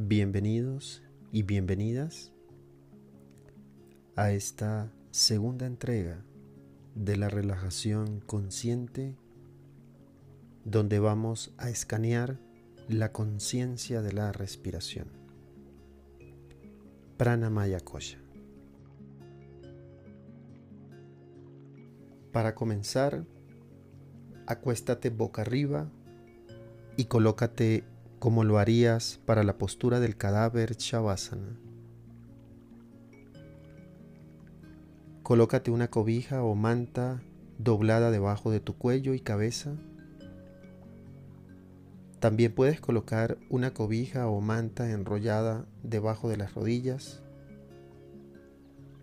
Bienvenidos y bienvenidas a esta segunda entrega de la relajación consciente donde vamos a escanear la conciencia de la respiración. Pranamaya Kosha. Para comenzar, acuéstate boca arriba y colócate como lo harías para la postura del cadáver Shavasana. Colócate una cobija o manta doblada debajo de tu cuello y cabeza. También puedes colocar una cobija o manta enrollada debajo de las rodillas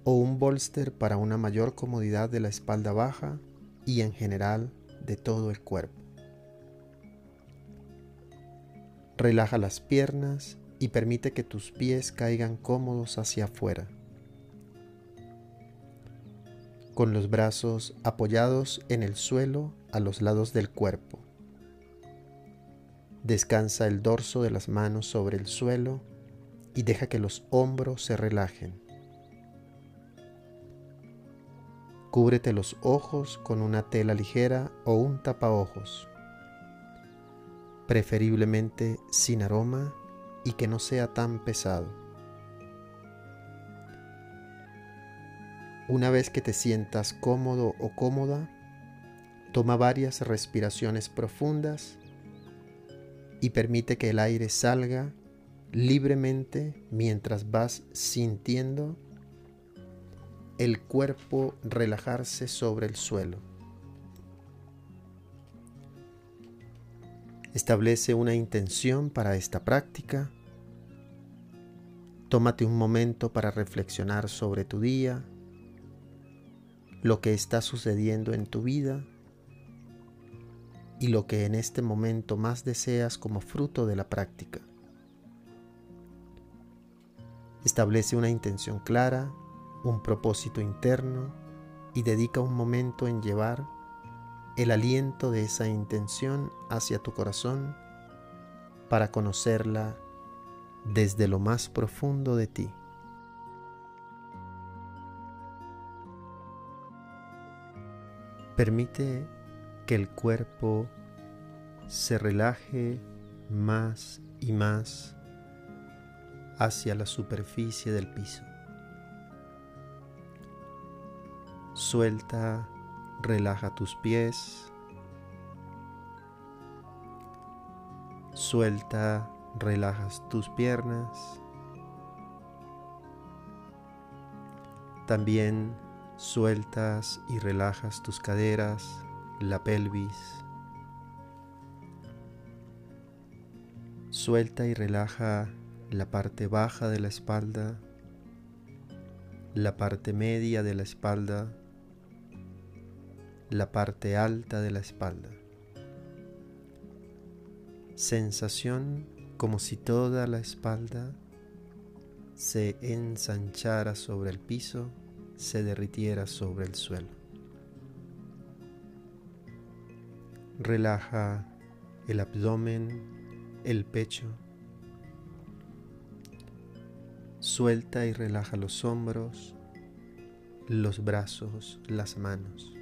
o un bolster para una mayor comodidad de la espalda baja y en general de todo el cuerpo. Relaja las piernas y permite que tus pies caigan cómodos hacia afuera. Con los brazos apoyados en el suelo a los lados del cuerpo. Descansa el dorso de las manos sobre el suelo y deja que los hombros se relajen. Cúbrete los ojos con una tela ligera o un tapaojos preferiblemente sin aroma y que no sea tan pesado. Una vez que te sientas cómodo o cómoda, toma varias respiraciones profundas y permite que el aire salga libremente mientras vas sintiendo el cuerpo relajarse sobre el suelo. Establece una intención para esta práctica. Tómate un momento para reflexionar sobre tu día, lo que está sucediendo en tu vida y lo que en este momento más deseas como fruto de la práctica. Establece una intención clara, un propósito interno y dedica un momento en llevar el aliento de esa intención hacia tu corazón para conocerla desde lo más profundo de ti. Permite que el cuerpo se relaje más y más hacia la superficie del piso. Suelta Relaja tus pies. Suelta, relajas tus piernas. También sueltas y relajas tus caderas, la pelvis. Suelta y relaja la parte baja de la espalda, la parte media de la espalda la parte alta de la espalda. Sensación como si toda la espalda se ensanchara sobre el piso, se derritiera sobre el suelo. Relaja el abdomen, el pecho. Suelta y relaja los hombros, los brazos, las manos.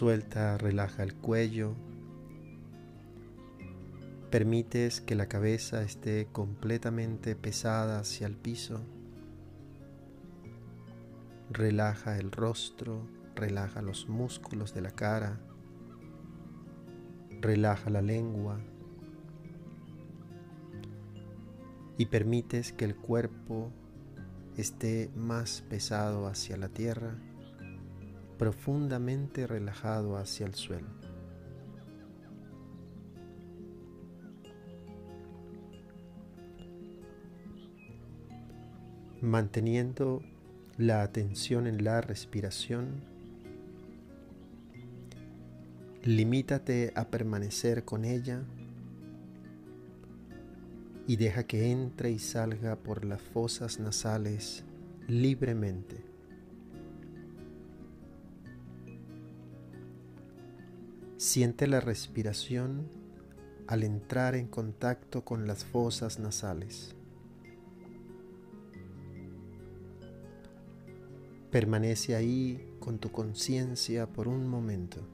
Suelta, relaja el cuello. Permites que la cabeza esté completamente pesada hacia el piso. Relaja el rostro, relaja los músculos de la cara. Relaja la lengua. Y permites que el cuerpo esté más pesado hacia la tierra profundamente relajado hacia el suelo. Manteniendo la atención en la respiración, limítate a permanecer con ella y deja que entre y salga por las fosas nasales libremente. Siente la respiración al entrar en contacto con las fosas nasales. Permanece ahí con tu conciencia por un momento.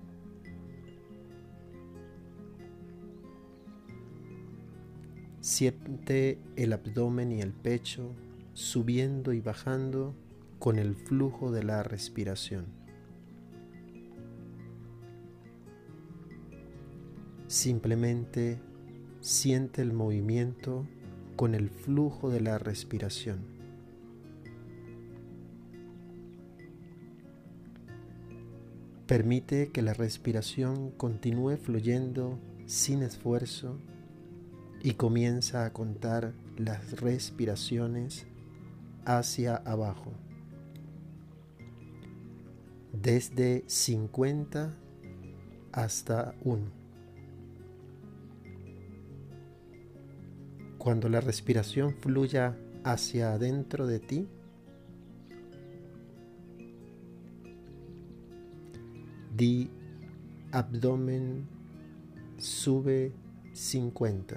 Siente el abdomen y el pecho subiendo y bajando con el flujo de la respiración. Simplemente siente el movimiento con el flujo de la respiración. Permite que la respiración continúe fluyendo sin esfuerzo y comienza a contar las respiraciones hacia abajo. Desde 50 hasta 1. Cuando la respiración fluya hacia adentro de ti, di abdomen sube 50.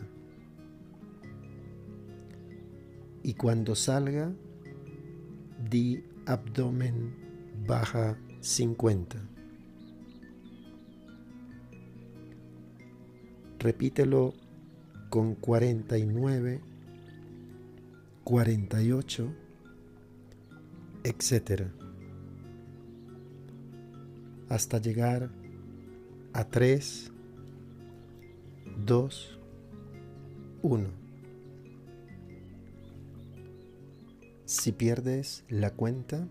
Y cuando salga, di abdomen baja 50. Repítelo con 49, 48, etc. Hasta llegar a 3, 2, 1. Si pierdes la cuenta,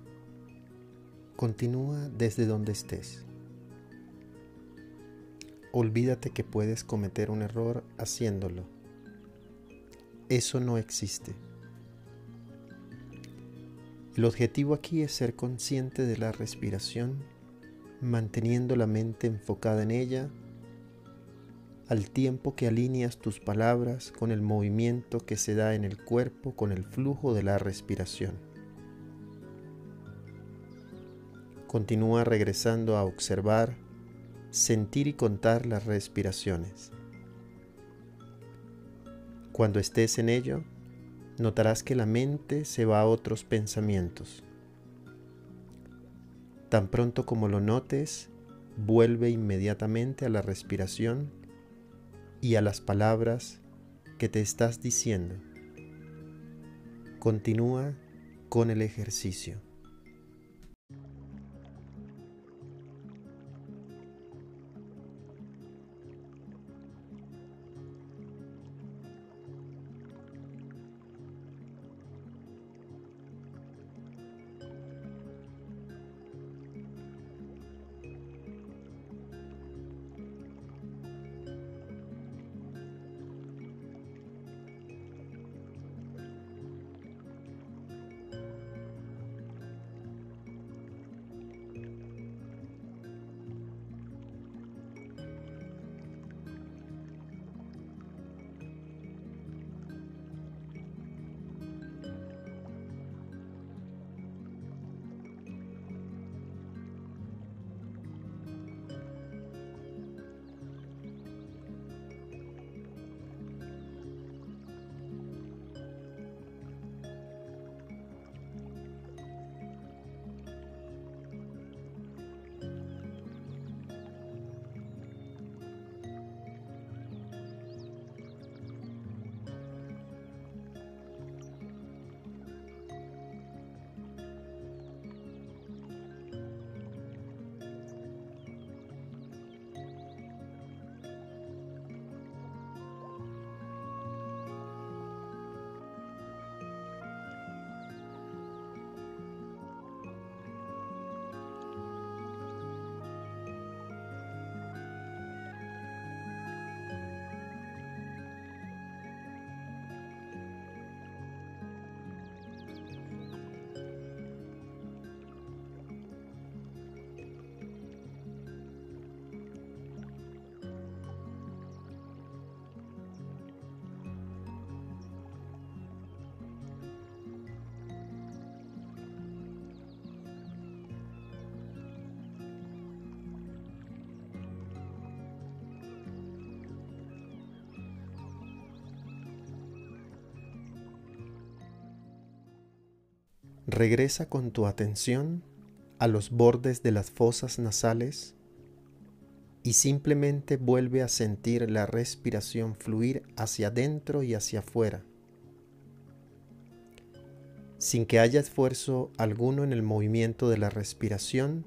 continúa desde donde estés. Olvídate que puedes cometer un error haciéndolo. Eso no existe. El objetivo aquí es ser consciente de la respiración, manteniendo la mente enfocada en ella al tiempo que alineas tus palabras con el movimiento que se da en el cuerpo con el flujo de la respiración. Continúa regresando a observar, sentir y contar las respiraciones. Cuando estés en ello, notarás que la mente se va a otros pensamientos. Tan pronto como lo notes, vuelve inmediatamente a la respiración y a las palabras que te estás diciendo. Continúa con el ejercicio. Regresa con tu atención a los bordes de las fosas nasales y simplemente vuelve a sentir la respiración fluir hacia adentro y hacia afuera, sin que haya esfuerzo alguno en el movimiento de la respiración.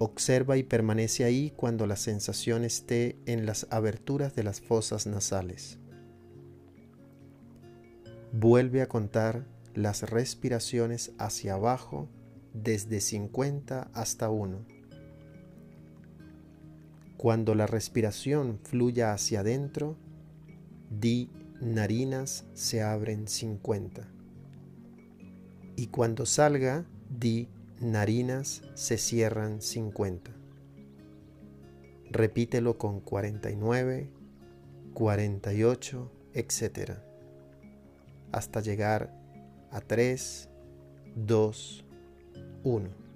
Observa y permanece ahí cuando la sensación esté en las aberturas de las fosas nasales. Vuelve a contar las respiraciones hacia abajo desde 50 hasta 1. Cuando la respiración fluya hacia adentro, di narinas se abren 50. Y cuando salga, di narinas se cierran 50. Repítelo con 49, 48, etc. Hasta llegar a 3, 2, 1.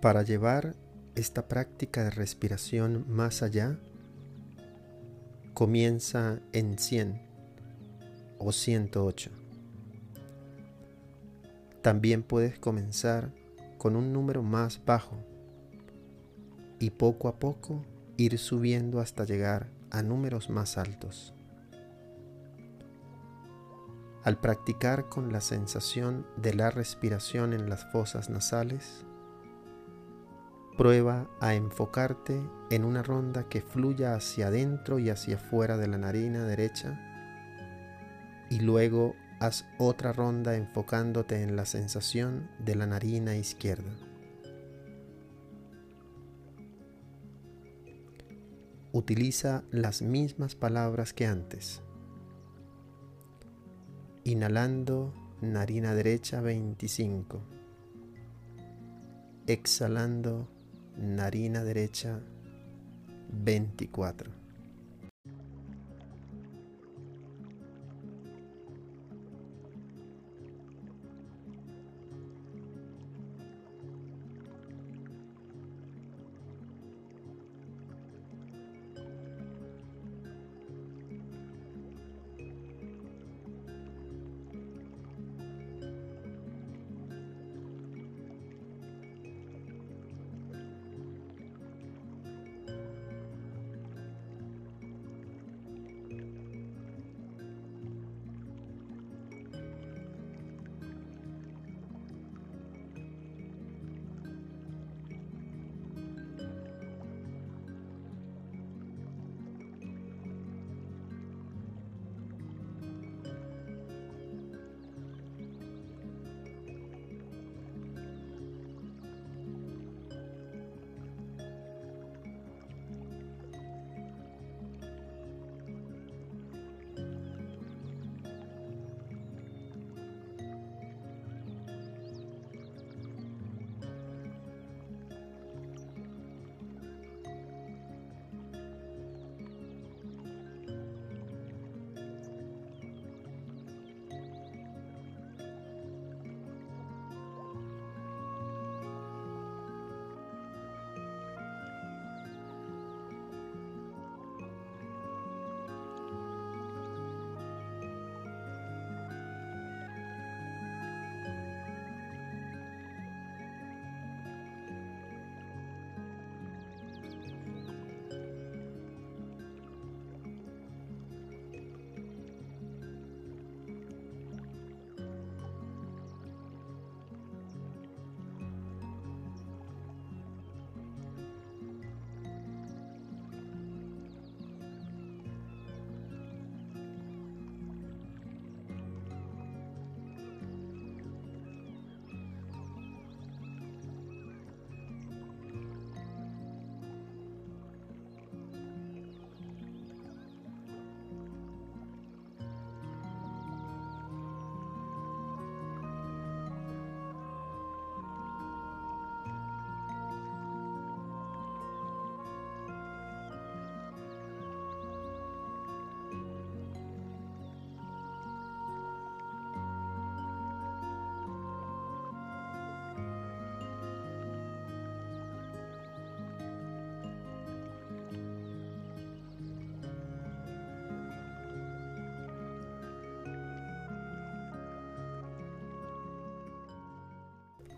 Para llevar esta práctica de respiración más allá, comienza en 100 o 108. También puedes comenzar con un número más bajo y poco a poco ir subiendo hasta llegar a números más altos. Al practicar con la sensación de la respiración en las fosas nasales, Prueba a enfocarte en una ronda que fluya hacia adentro y hacia afuera de la narina derecha y luego haz otra ronda enfocándote en la sensación de la narina izquierda. Utiliza las mismas palabras que antes. Inhalando narina derecha 25. Exhalando narina derecha 24.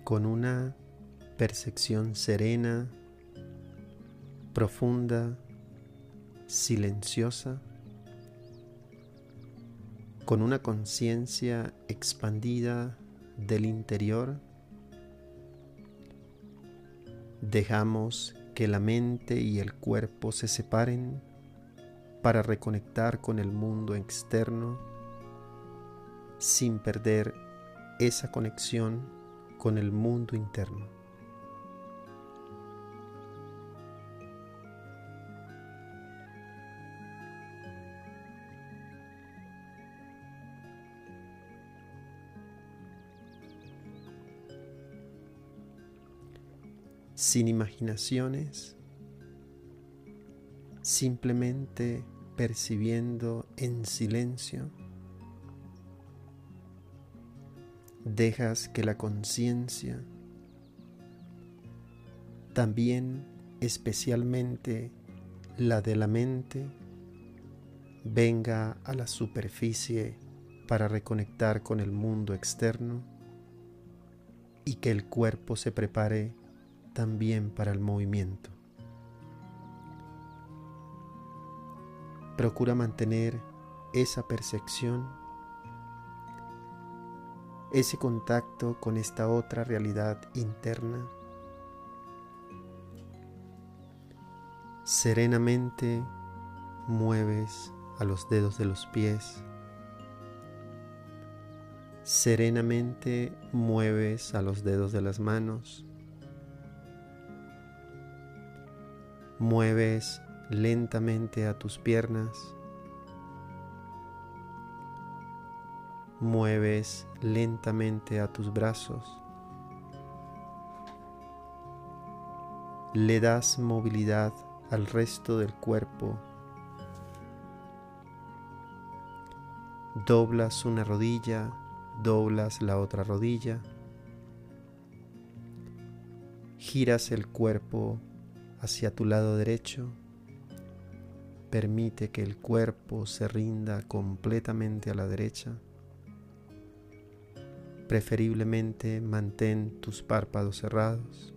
Con una percepción serena, profunda, silenciosa, con una conciencia expandida del interior, dejamos que la mente y el cuerpo se separen para reconectar con el mundo externo sin perder esa conexión con el mundo interno. sin imaginaciones, simplemente percibiendo en silencio, dejas que la conciencia, también especialmente la de la mente, venga a la superficie para reconectar con el mundo externo y que el cuerpo se prepare también para el movimiento. Procura mantener esa percepción, ese contacto con esta otra realidad interna. Serenamente mueves a los dedos de los pies. Serenamente mueves a los dedos de las manos. Mueves lentamente a tus piernas. Mueves lentamente a tus brazos. Le das movilidad al resto del cuerpo. Doblas una rodilla, doblas la otra rodilla. Giras el cuerpo hacia tu lado derecho. Permite que el cuerpo se rinda completamente a la derecha. Preferiblemente mantén tus párpados cerrados.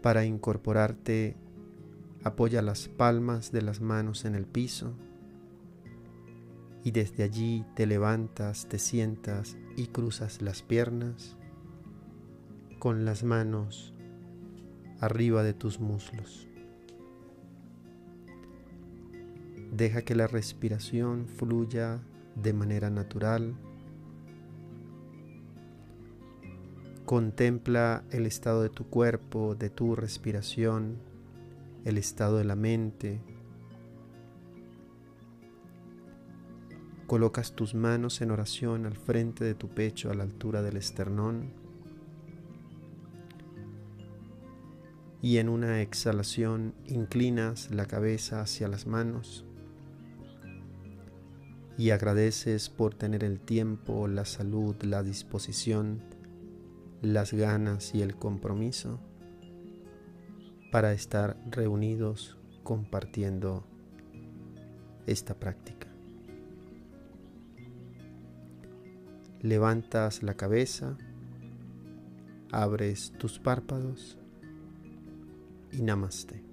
Para incorporarte, apoya las palmas de las manos en el piso y desde allí te levantas, te sientas y cruzas las piernas con las manos arriba de tus muslos. Deja que la respiración fluya de manera natural. Contempla el estado de tu cuerpo, de tu respiración, el estado de la mente. Colocas tus manos en oración al frente de tu pecho a la altura del esternón y en una exhalación inclinas la cabeza hacia las manos y agradeces por tener el tiempo, la salud, la disposición, las ganas y el compromiso para estar reunidos compartiendo esta práctica. Levantas la cabeza, abres tus párpados y namaste.